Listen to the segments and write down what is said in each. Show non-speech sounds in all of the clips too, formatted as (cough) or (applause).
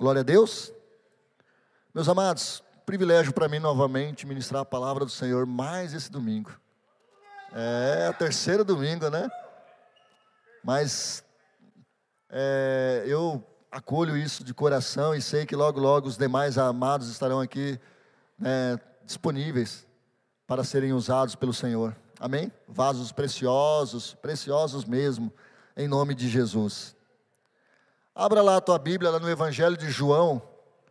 Glória a Deus. Meus amados, privilégio para mim novamente ministrar a palavra do Senhor mais esse domingo. É, terceiro domingo, né? Mas é, eu acolho isso de coração e sei que logo, logo os demais amados estarão aqui né, disponíveis para serem usados pelo Senhor. Amém? Vasos preciosos, preciosos mesmo, em nome de Jesus. Abra lá a tua Bíblia, lá no Evangelho de João,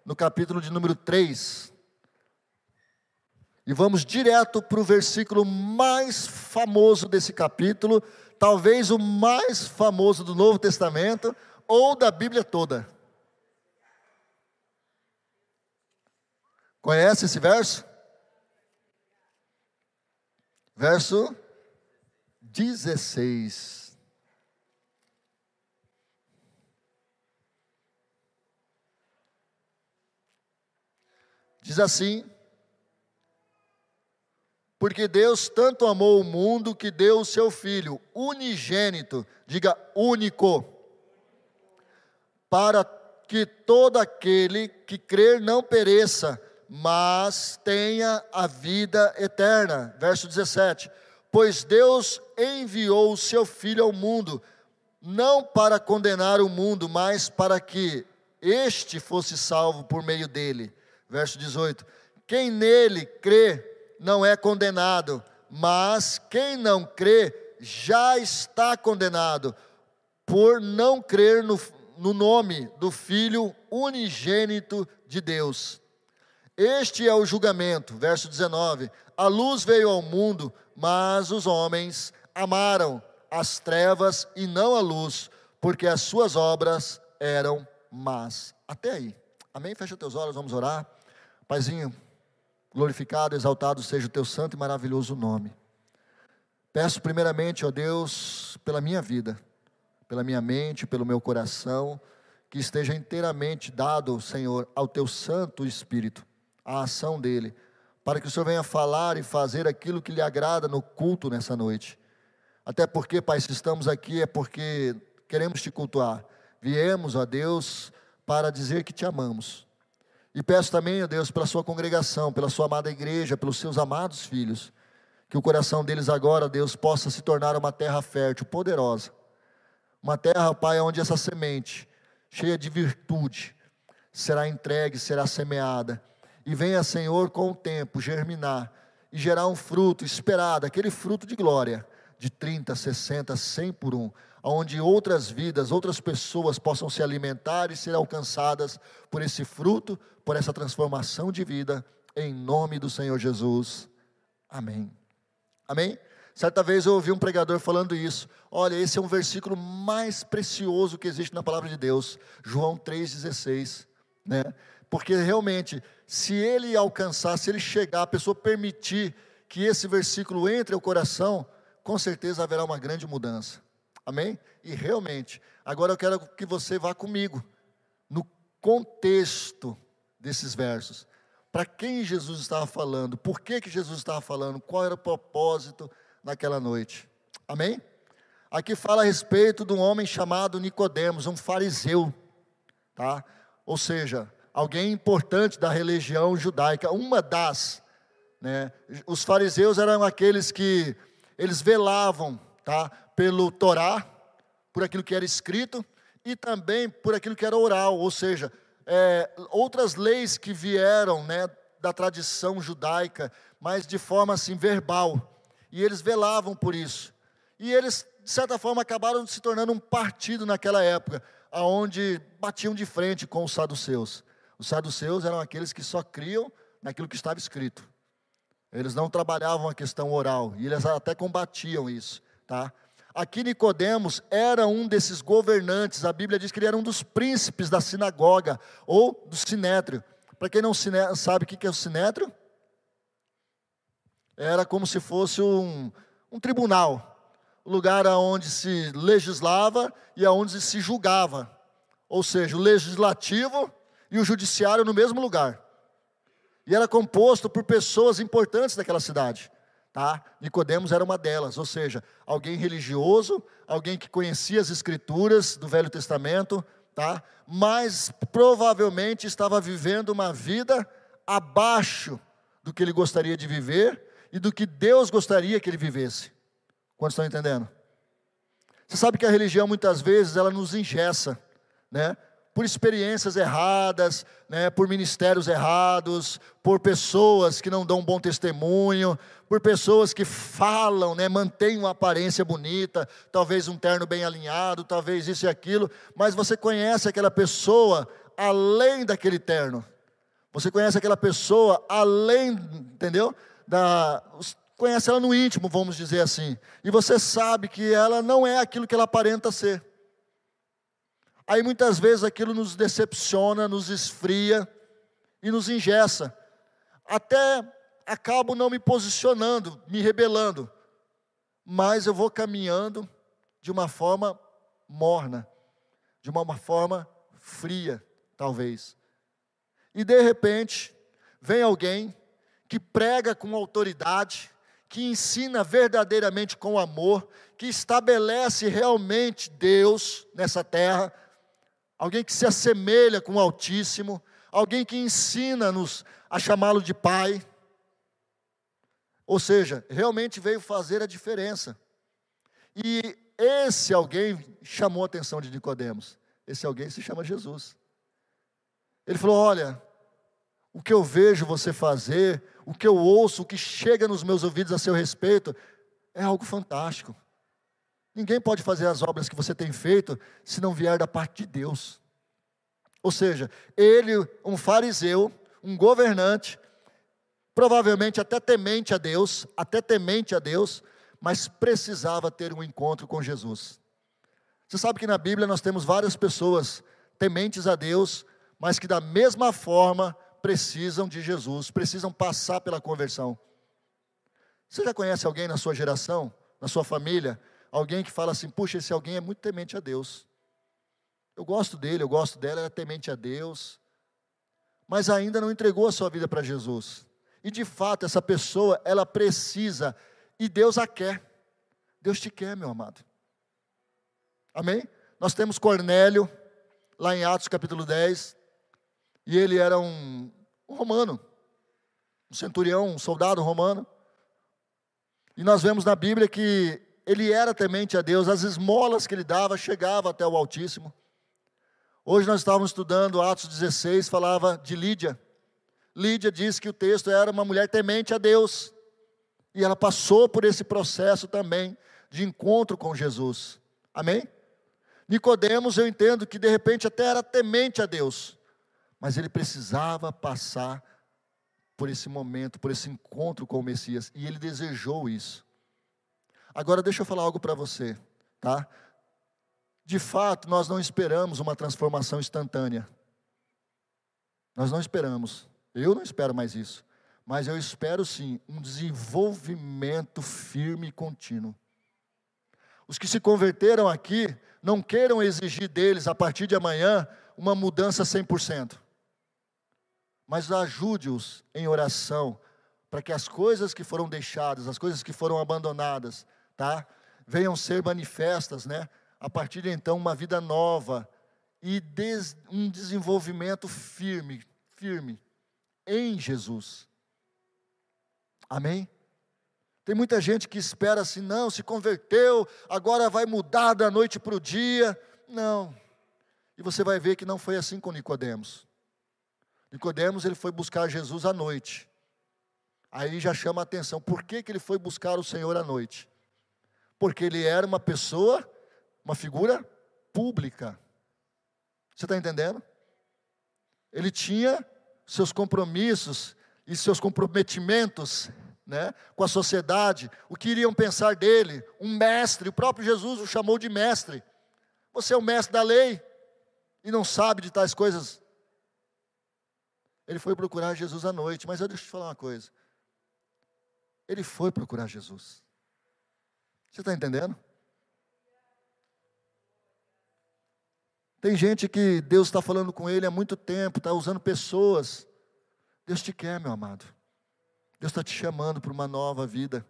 no capítulo de número 3. E vamos direto para o versículo mais famoso desse capítulo, talvez o mais famoso do Novo Testamento ou da Bíblia toda. Conhece esse verso? Verso 16. Diz assim: porque Deus tanto amou o mundo que deu o seu Filho unigênito, diga único, para que todo aquele que crer não pereça, mas tenha a vida eterna. Verso 17: Pois Deus enviou o seu Filho ao mundo, não para condenar o mundo, mas para que este fosse salvo por meio dele. Verso 18: Quem nele crê, não é condenado, mas quem não crê já está condenado, por não crer no, no nome do Filho unigênito de Deus. Este é o julgamento, verso 19: A luz veio ao mundo, mas os homens amaram as trevas e não a luz, porque as suas obras eram más. Até aí. Amém? Fecha teus olhos, vamos orar. Paizinho, Glorificado, exaltado seja o teu santo e maravilhoso nome. Peço primeiramente, ó Deus, pela minha vida, pela minha mente, pelo meu coração, que esteja inteiramente dado, Senhor, ao teu Santo Espírito, a ação dele, para que o Senhor venha falar e fazer aquilo que lhe agrada no culto nessa noite. Até porque, Pai, se estamos aqui é porque queremos te cultuar. Viemos, ó Deus, para dizer que te amamos e peço também, ó Deus, pela sua congregação, pela sua amada igreja, pelos seus amados filhos, que o coração deles agora, Deus, possa se tornar uma terra fértil, poderosa. Uma terra, Pai, onde essa semente, cheia de virtude, será entregue, será semeada. E venha, Senhor, com o tempo, germinar e gerar um fruto esperado, aquele fruto de glória, de 30, 60, 100 por um onde outras vidas, outras pessoas possam se alimentar e ser alcançadas por esse fruto, por essa transformação de vida, em nome do Senhor Jesus. Amém. Amém? Certa vez eu ouvi um pregador falando isso. Olha, esse é um versículo mais precioso que existe na palavra de Deus, João 3,16. Né? Porque realmente, se ele alcançar, se ele chegar, a pessoa permitir que esse versículo entre ao coração, com certeza haverá uma grande mudança. Amém? E realmente, agora eu quero que você vá comigo no contexto desses versos. Para quem Jesus estava falando? Por que, que Jesus estava falando? Qual era o propósito naquela noite? Amém? Aqui fala a respeito de um homem chamado Nicodemos, um fariseu, tá? Ou seja, alguém importante da religião judaica, uma das, né? Os fariseus eram aqueles que eles velavam, tá? pelo Torá, por aquilo que era escrito, e também por aquilo que era oral, ou seja, é, outras leis que vieram né, da tradição judaica, mas de forma assim verbal. E eles velavam por isso. E eles, de certa forma, acabaram se tornando um partido naquela época, aonde batiam de frente com os saduceus. Os saduceus eram aqueles que só criam naquilo que estava escrito. Eles não trabalhavam a questão oral, e eles até combatiam isso, tá? Aqui Nicodemos era um desses governantes, a Bíblia diz que ele era um dos príncipes da sinagoga ou do sinétrio. Para quem não sabe o que é o sinétrio, era como se fosse um, um tribunal, um lugar onde se legislava e onde se julgava. Ou seja, o legislativo e o judiciário no mesmo lugar. E era composto por pessoas importantes daquela cidade. Tá? Nicodemos era uma delas, ou seja, alguém religioso, alguém que conhecia as escrituras do Velho Testamento, tá? Mas provavelmente estava vivendo uma vida abaixo do que ele gostaria de viver e do que Deus gostaria que ele vivesse. Quantos estão entendendo? Você sabe que a religião muitas vezes ela nos ingessa, né? Por experiências erradas, né? por ministérios errados, por pessoas que não dão um bom testemunho, por pessoas que falam, né? mantêm uma aparência bonita, talvez um terno bem alinhado, talvez isso e aquilo, mas você conhece aquela pessoa além daquele terno. Você conhece aquela pessoa além, entendeu? Da, conhece ela no íntimo, vamos dizer assim, e você sabe que ela não é aquilo que ela aparenta ser. Aí muitas vezes aquilo nos decepciona, nos esfria e nos ingessa. Até acabo não me posicionando, me rebelando, mas eu vou caminhando de uma forma morna, de uma forma fria, talvez. E de repente, vem alguém que prega com autoridade, que ensina verdadeiramente com amor, que estabelece realmente Deus nessa terra, alguém que se assemelha com o Altíssimo, alguém que ensina-nos a chamá-lo de Pai. Ou seja, realmente veio fazer a diferença. E esse alguém chamou a atenção de Nicodemos. Esse alguém se chama Jesus. Ele falou: "Olha, o que eu vejo você fazer, o que eu ouço, o que chega nos meus ouvidos a seu respeito, é algo fantástico. Ninguém pode fazer as obras que você tem feito se não vier da parte de Deus. Ou seja, ele, um fariseu, um governante, provavelmente até temente a Deus, até temente a Deus, mas precisava ter um encontro com Jesus. Você sabe que na Bíblia nós temos várias pessoas tementes a Deus, mas que da mesma forma precisam de Jesus, precisam passar pela conversão. Você já conhece alguém na sua geração, na sua família, alguém que fala assim: puxa, esse alguém é muito temente a Deus. Eu gosto dele, eu gosto dela, ela é temente a Deus, mas ainda não entregou a sua vida para Jesus. E de fato, essa pessoa, ela precisa, e Deus a quer. Deus te quer, meu amado. Amém? Nós temos Cornélio, lá em Atos capítulo 10, e ele era um, um romano, um centurião, um soldado romano. E nós vemos na Bíblia que ele era temente a Deus, as esmolas que ele dava chegavam até o Altíssimo. Hoje nós estávamos estudando Atos 16, falava de Lídia. Lídia disse que o texto era uma mulher temente a Deus. E ela passou por esse processo também de encontro com Jesus. Amém? Nicodemos, eu entendo que de repente até era temente a Deus mas ele precisava passar por esse momento, por esse encontro com o Messias, e ele desejou isso. Agora deixa eu falar algo para você, tá? De fato, nós não esperamos uma transformação instantânea. Nós não esperamos. Eu não espero mais isso. Mas eu espero sim um desenvolvimento firme e contínuo. Os que se converteram aqui, não queiram exigir deles, a partir de amanhã, uma mudança 100% mas ajude-os em oração, para que as coisas que foram deixadas, as coisas que foram abandonadas, tá? Venham ser manifestas, né? A partir de então, uma vida nova e des, um desenvolvimento firme, firme em Jesus. Amém? Tem muita gente que espera assim, não, se converteu, agora vai mudar da noite para o dia. Não. E você vai ver que não foi assim com Nicodemos. Nicodemos ele foi buscar Jesus à noite. Aí já chama a atenção. Por que, que ele foi buscar o Senhor à noite? Porque ele era uma pessoa, uma figura pública. Você está entendendo? Ele tinha seus compromissos e seus comprometimentos né, com a sociedade, o que iriam pensar dele, um mestre, o próprio Jesus o chamou de mestre. Você é o mestre da lei e não sabe de tais coisas ele foi procurar Jesus à noite, mas eu deixa eu te falar uma coisa. Ele foi procurar Jesus. Você está entendendo? Tem gente que Deus está falando com ele há muito tempo, está usando pessoas. Deus te quer, meu amado. Deus está te chamando para uma nova vida,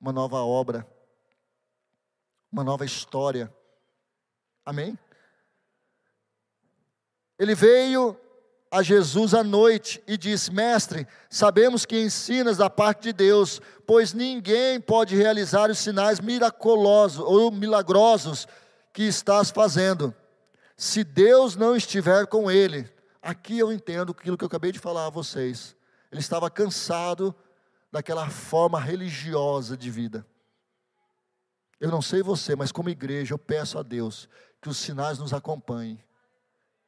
uma nova obra, uma nova história. Amém? Ele veio a Jesus à noite e disse: Mestre, sabemos que ensinas da parte de Deus, pois ninguém pode realizar os sinais miraculosos ou milagrosos que estás fazendo, se Deus não estiver com ele. Aqui eu entendo aquilo que eu acabei de falar a vocês. Ele estava cansado daquela forma religiosa de vida. Eu não sei você, mas como igreja eu peço a Deus que os sinais nos acompanhem,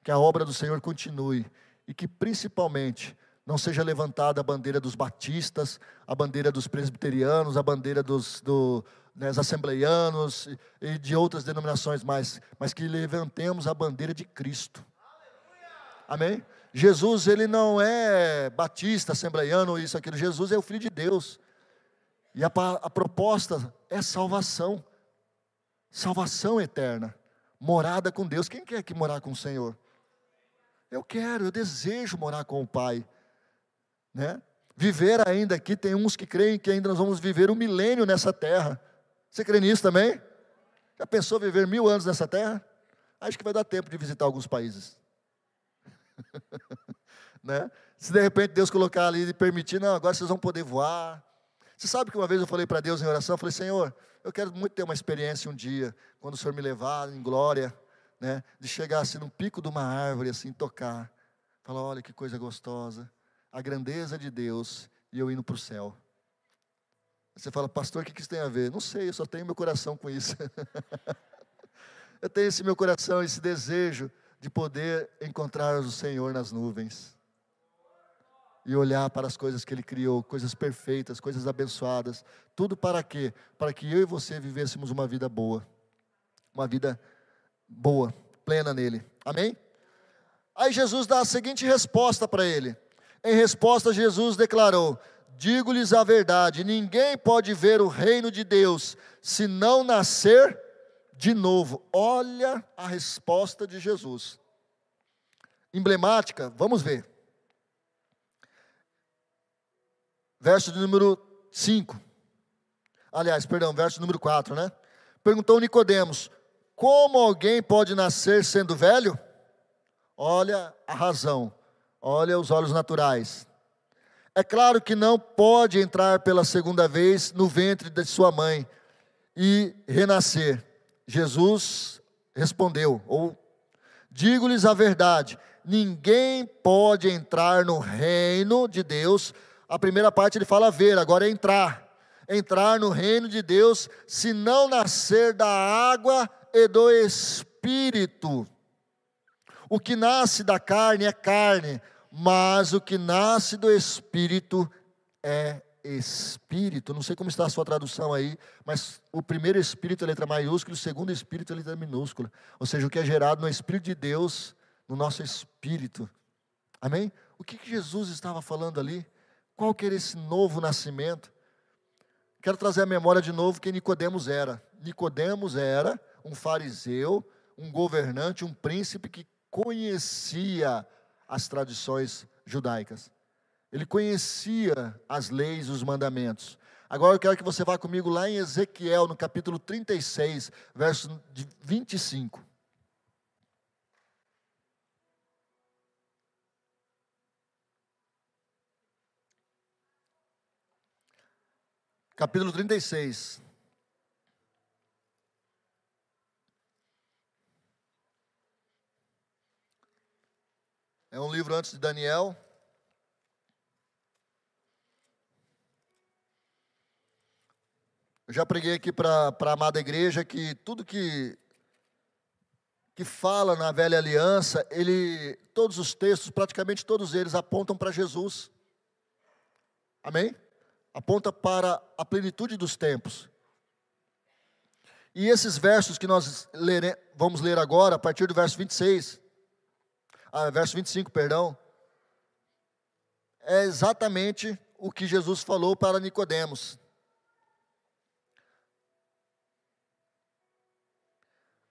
que a obra do Senhor continue e que principalmente não seja levantada a bandeira dos batistas, a bandeira dos presbiterianos, a bandeira dos, do, né, assembleianos e, e de outras denominações mais, mas que levantemos a bandeira de Cristo. Amém? Jesus, ele não é batista, assembleiano, isso, aquilo. Jesus é o Filho de Deus. E a, a proposta é salvação. Salvação eterna. Morada com Deus. Quem quer que morar com o Senhor? Eu quero, eu desejo morar com o Pai. Né? Viver ainda aqui, tem uns que creem que ainda nós vamos viver um milênio nessa terra. Você crê nisso também? Já pensou viver mil anos nessa terra? Acho que vai dar tempo de visitar alguns países. (laughs) né? Se de repente Deus colocar ali e permitir, não, agora vocês vão poder voar. Você sabe que uma vez eu falei para Deus em oração, eu falei, Senhor, eu quero muito ter uma experiência um dia, quando o Senhor me levar em glória, né, de chegar assim no pico de uma árvore, assim, tocar. Falar, olha que coisa gostosa. A grandeza de Deus e eu indo para o céu. Você fala, pastor, o que isso tem a ver? Não sei, eu só tenho meu coração com isso. (laughs) eu tenho esse meu coração, esse desejo de poder encontrar o Senhor nas nuvens. E olhar para as coisas que Ele criou, coisas perfeitas, coisas abençoadas. Tudo para quê? Para que eu e você vivêssemos uma vida boa. Uma vida boa, plena nele. Amém? Aí Jesus dá a seguinte resposta para ele. Em resposta, Jesus declarou: Digo-lhes a verdade: ninguém pode ver o reino de Deus se não nascer de novo. Olha a resposta de Jesus. Emblemática, vamos ver. Verso de número 5. Aliás, perdão, verso número 4, né? Perguntou Nicodemos: como alguém pode nascer sendo velho? Olha a razão, olha os olhos naturais. É claro que não pode entrar pela segunda vez no ventre de sua mãe e renascer. Jesus respondeu, ou digo-lhes a verdade: ninguém pode entrar no reino de Deus. A primeira parte ele fala ver, agora é entrar. Entrar no reino de Deus se não nascer da água e do espírito. O que nasce da carne é carne, mas o que nasce do espírito é espírito. Não sei como está a sua tradução aí, mas o primeiro espírito é letra maiúscula, o segundo espírito é letra minúscula. Ou seja, o que é gerado no espírito de Deus, no nosso espírito. Amém? O que, Jesus estava falando ali? Qual que era esse novo nascimento? Quero trazer a memória de novo quem Nicodemos era. Nicodemos era um fariseu, um governante, um príncipe que conhecia as tradições judaicas. Ele conhecia as leis, os mandamentos. Agora eu quero que você vá comigo lá em Ezequiel, no capítulo 36, verso 25. Capítulo 36. É um livro antes de Daniel. Eu já preguei aqui para a amada igreja que tudo que, que fala na velha aliança, ele, todos os textos, praticamente todos eles, apontam para Jesus. Amém? Aponta para a plenitude dos tempos. E esses versos que nós lere, vamos ler agora, a partir do verso 26, ah, verso 25, perdão, é exatamente o que Jesus falou para Nicodemos.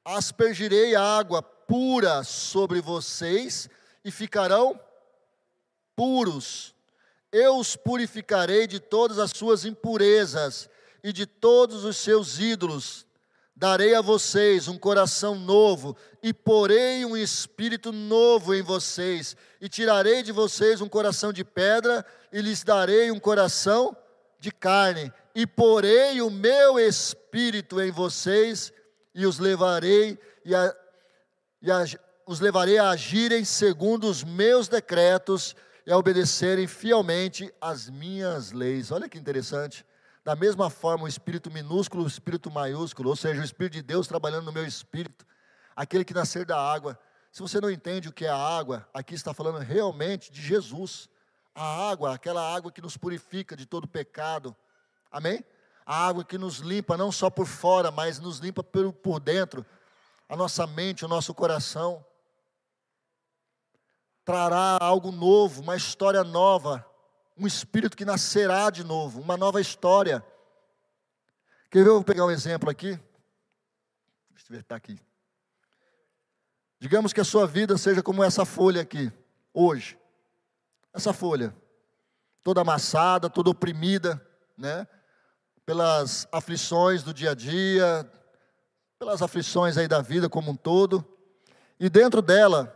Aspergirei água pura sobre vocês e ficarão puros. Eu os purificarei de todas as suas impurezas e de todos os seus ídolos. Darei a vocês um coração novo, e porei um espírito novo em vocês, e tirarei de vocês um coração de pedra, e lhes darei um coração de carne, e porei o meu espírito em vocês, e os levarei e, a, e a, os levarei a agirem segundo os meus decretos e a obedecerem fielmente as minhas leis. Olha que interessante. Da mesma forma, o espírito minúsculo, o espírito maiúsculo, ou seja, o espírito de Deus trabalhando no meu espírito, aquele que nascer da água. Se você não entende o que é a água, aqui está falando realmente de Jesus. A água, aquela água que nos purifica de todo pecado. Amém? A água que nos limpa não só por fora, mas nos limpa por, por dentro, a nossa mente, o nosso coração. Trará algo novo, uma história nova, um espírito que nascerá de novo, uma nova história. Quer ver? Eu vou pegar um exemplo aqui. Deixa eu ver, está aqui. Digamos que a sua vida seja como essa folha aqui, hoje. Essa folha, toda amassada, toda oprimida, né? Pelas aflições do dia a dia, pelas aflições aí da vida como um todo. E dentro dela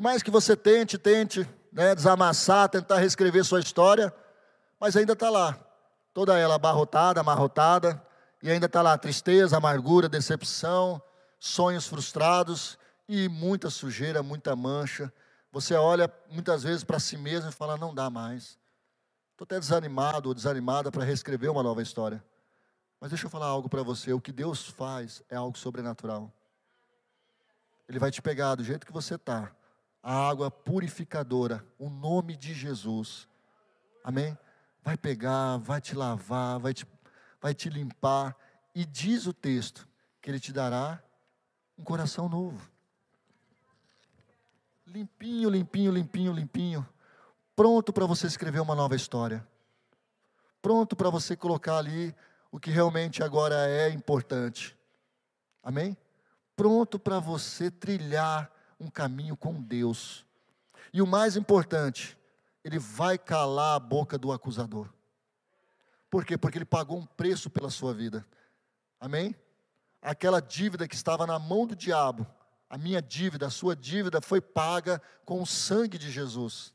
Por mais que você tente, tente né, desamassar, tentar reescrever sua história, mas ainda está lá, toda ela abarrotada, amarrotada, e ainda está lá tristeza, amargura, decepção, sonhos frustrados e muita sujeira, muita mancha. Você olha muitas vezes para si mesmo e fala: não dá mais. Estou até desanimado ou desanimada para reescrever uma nova história. Mas deixa eu falar algo para você: o que Deus faz é algo sobrenatural. Ele vai te pegar do jeito que você está a água purificadora, o nome de Jesus. Amém? Vai pegar, vai te lavar, vai te, vai te limpar. E diz o texto que Ele te dará um coração novo. Limpinho, limpinho, limpinho, limpinho. Pronto para você escrever uma nova história. Pronto para você colocar ali o que realmente agora é importante. Amém? Pronto para você trilhar um caminho com Deus. E o mais importante, ele vai calar a boca do acusador. Por quê? Porque ele pagou um preço pela sua vida. Amém? Aquela dívida que estava na mão do diabo, a minha dívida, a sua dívida foi paga com o sangue de Jesus.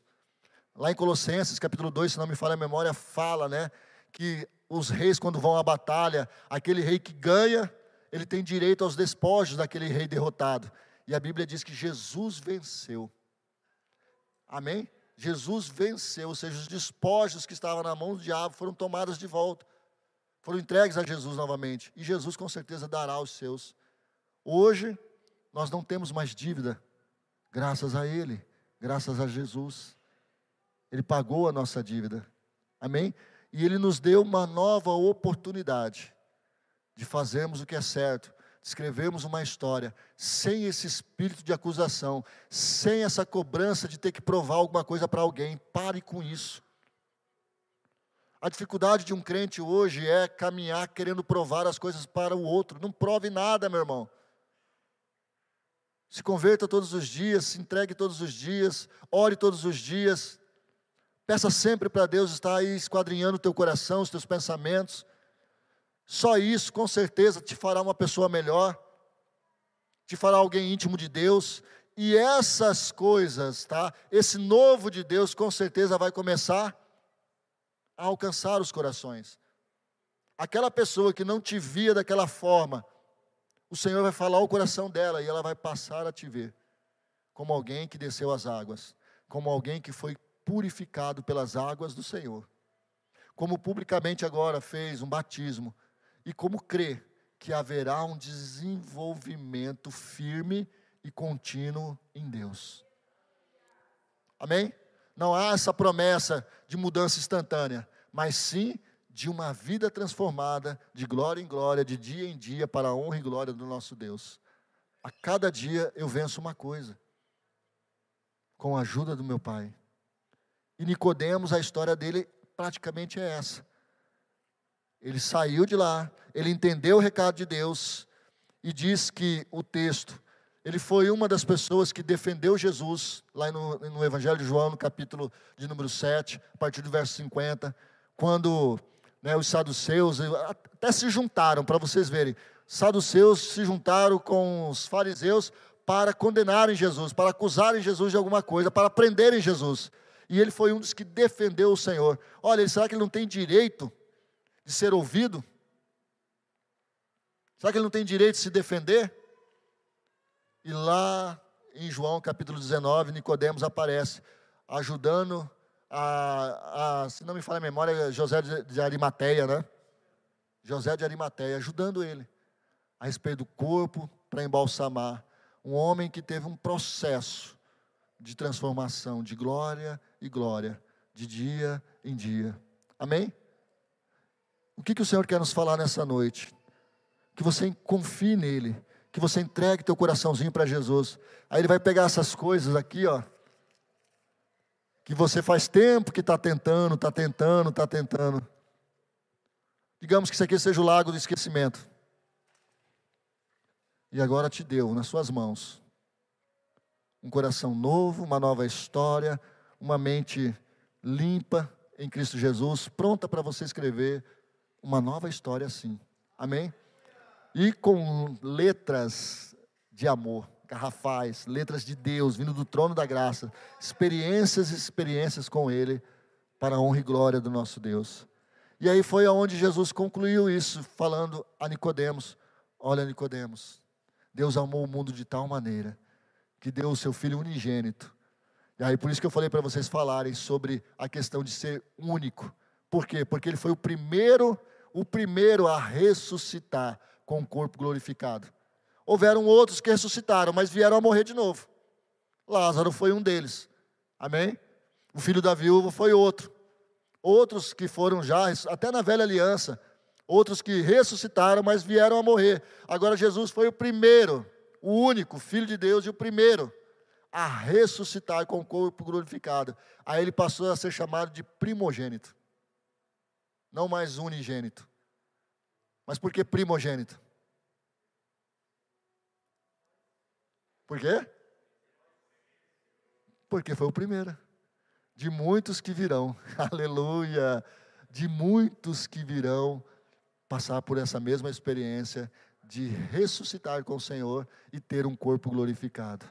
Lá em Colossenses, capítulo 2, se não me falha a memória, fala, né, que os reis quando vão à batalha, aquele rei que ganha, ele tem direito aos despojos daquele rei derrotado. E a Bíblia diz que Jesus venceu. Amém? Jesus venceu, ou seja, os despojos que estavam na mão do diabo foram tomados de volta. Foram entregues a Jesus novamente. E Jesus com certeza dará os seus. Hoje, nós não temos mais dívida, graças a Ele, graças a Jesus. Ele pagou a nossa dívida. Amém? E Ele nos deu uma nova oportunidade de fazermos o que é certo, escrevemos uma história sem esse espírito de acusação, sem essa cobrança de ter que provar alguma coisa para alguém. Pare com isso. A dificuldade de um crente hoje é caminhar querendo provar as coisas para o outro. Não prove nada, meu irmão. Se converta todos os dias, se entregue todos os dias, ore todos os dias. Peça sempre para Deus estar aí esquadrinhando o teu coração, os teus pensamentos. Só isso, com certeza, te fará uma pessoa melhor, te fará alguém íntimo de Deus, e essas coisas, tá? Esse novo de Deus, com certeza, vai começar a alcançar os corações. Aquela pessoa que não te via daquela forma, o Senhor vai falar ao coração dela e ela vai passar a te ver como alguém que desceu as águas, como alguém que foi purificado pelas águas do Senhor. Como publicamente agora fez um batismo e como crê que haverá um desenvolvimento firme e contínuo em Deus. Amém? Não há essa promessa de mudança instantânea, mas sim de uma vida transformada, de glória em glória, de dia em dia, para a honra e glória do nosso Deus. A cada dia eu venço uma coisa, com a ajuda do meu Pai. E Nicodemos, a história dele praticamente é essa. Ele saiu de lá, ele entendeu o recado de Deus e diz que o texto Ele foi uma das pessoas que defendeu Jesus, lá no, no Evangelho de João, no capítulo de número 7, a partir do verso 50, quando né, os saduceus até se juntaram, para vocês verem, saduceus se juntaram com os fariseus para condenarem Jesus, para acusarem Jesus de alguma coisa, para prenderem Jesus. E ele foi um dos que defendeu o Senhor. Olha, será que ele não tem direito de ser ouvido? Será que ele não tem direito de se defender? E lá em João capítulo 19, Nicodemos aparece, ajudando a, a se não me falha a memória, José de Arimateia, né? José de Arimateia, ajudando ele a respeito do corpo para embalsamar. Um homem que teve um processo de transformação de glória e glória, de dia em dia. Amém? O que, que o Senhor quer nos falar nessa noite? Que você confie nele, que você entregue teu coraçãozinho para Jesus. Aí ele vai pegar essas coisas aqui, ó, que você faz tempo que está tentando, está tentando, está tentando. Digamos que isso aqui seja o lago do esquecimento e agora te deu nas suas mãos um coração novo, uma nova história, uma mente limpa em Cristo Jesus, pronta para você escrever uma nova história assim. Amém? E com letras de amor, garrafais, letras de Deus, vindo do trono da graça, experiências e experiências com Ele, para a honra e glória do nosso Deus. E aí foi aonde Jesus concluiu isso, falando a Nicodemos: Olha, Nicodemos, Deus amou o mundo de tal maneira que deu o seu filho unigênito. E aí por isso que eu falei para vocês falarem sobre a questão de ser único. Por quê? Porque ele foi o primeiro, o primeiro a ressuscitar com o corpo glorificado. Houveram outros que ressuscitaram, mas vieram a morrer de novo. Lázaro foi um deles. Amém? O filho da viúva foi outro. Outros que foram já, até na velha aliança, outros que ressuscitaram, mas vieram a morrer. Agora Jesus foi o primeiro, o único Filho de Deus e o primeiro a ressuscitar com o corpo glorificado. Aí ele passou a ser chamado de primogênito, não mais unigênito. Mas por que primogênito? Por quê? Porque foi o primeiro. De muitos que virão, (laughs) aleluia. De muitos que virão passar por essa mesma experiência de ressuscitar com o Senhor e ter um corpo glorificado.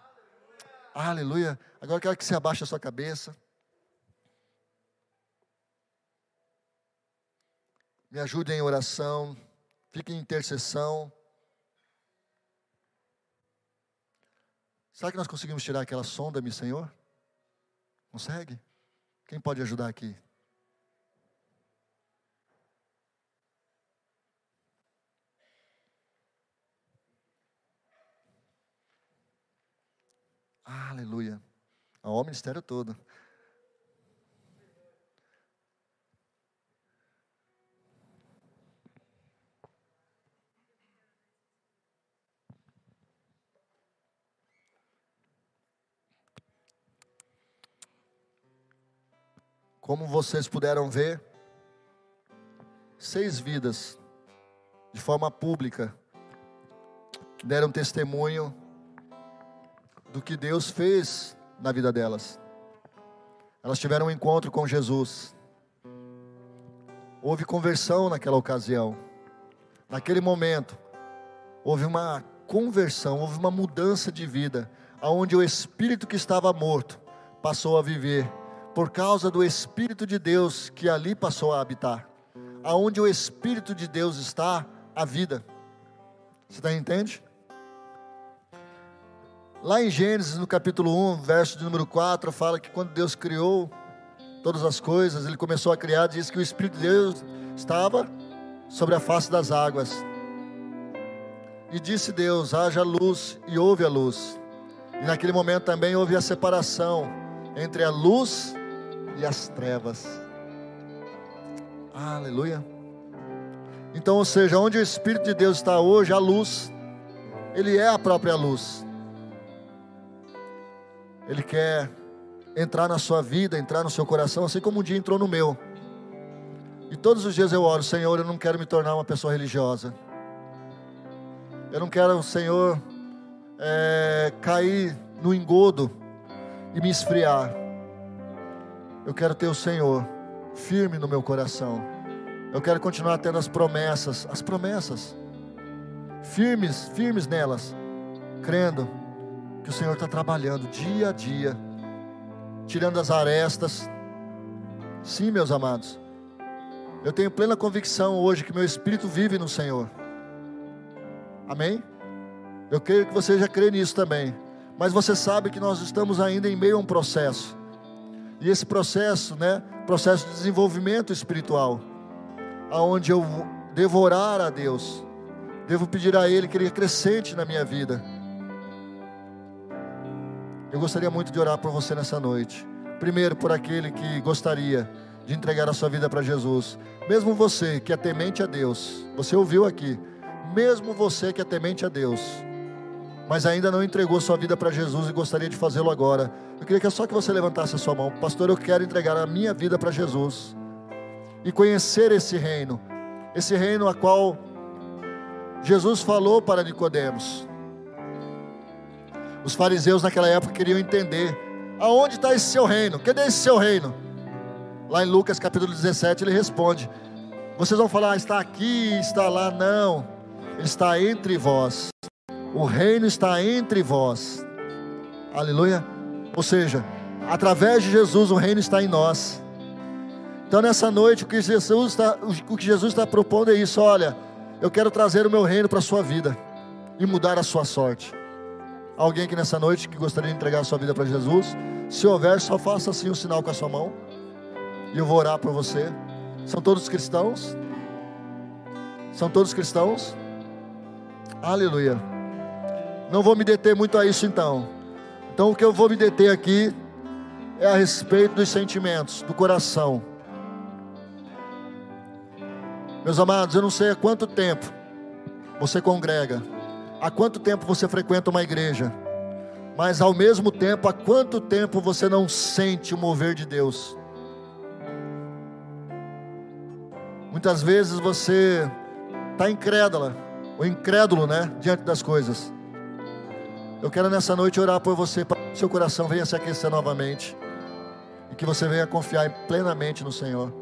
Aleluia. Agora quero que você abaixe a sua cabeça. Me ajude em oração. Fique em intercessão. Será que nós conseguimos tirar aquela sonda, meu Senhor? Consegue? Quem pode ajudar aqui? Aleluia. Ao ministério todo. Como vocês puderam ver, seis vidas, de forma pública, deram testemunho do que Deus fez na vida delas. Elas tiveram um encontro com Jesus. Houve conversão naquela ocasião. Naquele momento, houve uma conversão, houve uma mudança de vida, aonde o espírito que estava morto passou a viver por causa do espírito de Deus que ali passou a habitar. Aonde o espírito de Deus está, a vida. Você está entende? Lá em Gênesis, no capítulo 1, verso de número 4, fala que quando Deus criou todas as coisas, Ele começou a criar, diz que o Espírito de Deus estava sobre a face das águas. E disse Deus: haja luz, e houve a luz. E naquele momento também houve a separação entre a luz e as trevas. Aleluia. Então, ou seja, onde o Espírito de Deus está hoje, a luz, Ele é a própria luz. Ele quer entrar na sua vida, entrar no seu coração, assim como um dia entrou no meu. E todos os dias eu oro, Senhor, eu não quero me tornar uma pessoa religiosa. Eu não quero, Senhor, é, cair no engodo e me esfriar. Eu quero ter o Senhor firme no meu coração. Eu quero continuar tendo as promessas, as promessas, firmes, firmes nelas, crendo que o Senhor está trabalhando dia a dia, tirando as arestas. Sim, meus amados, eu tenho plena convicção hoje que meu espírito vive no Senhor. Amém? Eu creio que você já crê nisso também. Mas você sabe que nós estamos ainda em meio a um processo. E esse processo, né, processo de desenvolvimento espiritual, aonde eu devo orar a Deus, devo pedir a Ele que Ele acrescente na minha vida. Eu gostaria muito de orar por você nessa noite. Primeiro, por aquele que gostaria de entregar a sua vida para Jesus. Mesmo você que é temente a Deus, você ouviu aqui, mesmo você que é temente a Deus, mas ainda não entregou sua vida para Jesus e gostaria de fazê-lo agora, eu queria que é só que você levantasse a sua mão, pastor. Eu quero entregar a minha vida para Jesus e conhecer esse reino, esse reino a qual Jesus falou para Nicodemos. Os fariseus naquela época queriam entender aonde está esse seu reino? Cadê esse seu reino? Lá em Lucas capítulo 17 ele responde: Vocês vão falar, ah, está aqui, está lá. Não, ele está entre vós. O reino está entre vós. Aleluia. Ou seja, através de Jesus o reino está em nós. Então nessa noite o que Jesus está, o que Jesus está propondo é isso. Olha, eu quero trazer o meu reino para a sua vida e mudar a sua sorte. Alguém aqui nessa noite que gostaria de entregar a sua vida para Jesus? Se houver, só faça assim um sinal com a sua mão. E eu vou orar por você. São todos cristãos? São todos cristãos? Aleluia. Não vou me deter muito a isso então. Então o que eu vou me deter aqui é a respeito dos sentimentos, do coração. Meus amados, eu não sei há quanto tempo você congrega, há quanto tempo você frequenta uma igreja, mas ao mesmo tempo, há quanto tempo você não sente o mover de Deus? Muitas vezes você está incrédula, ou incrédulo, né, diante das coisas. Eu quero nessa noite orar por você, para que seu coração venha se aquecer novamente e que você venha confiar plenamente no Senhor.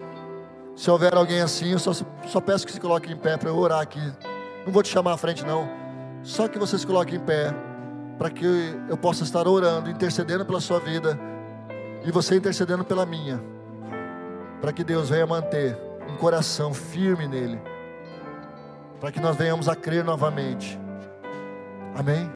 Se houver alguém assim, eu só, só peço que se coloque em pé para eu orar aqui. Não vou te chamar à frente, não. Só que você se coloque em pé para que eu possa estar orando, intercedendo pela sua vida e você intercedendo pela minha, para que Deus venha manter um coração firme nele, para que nós venhamos a crer novamente. Amém?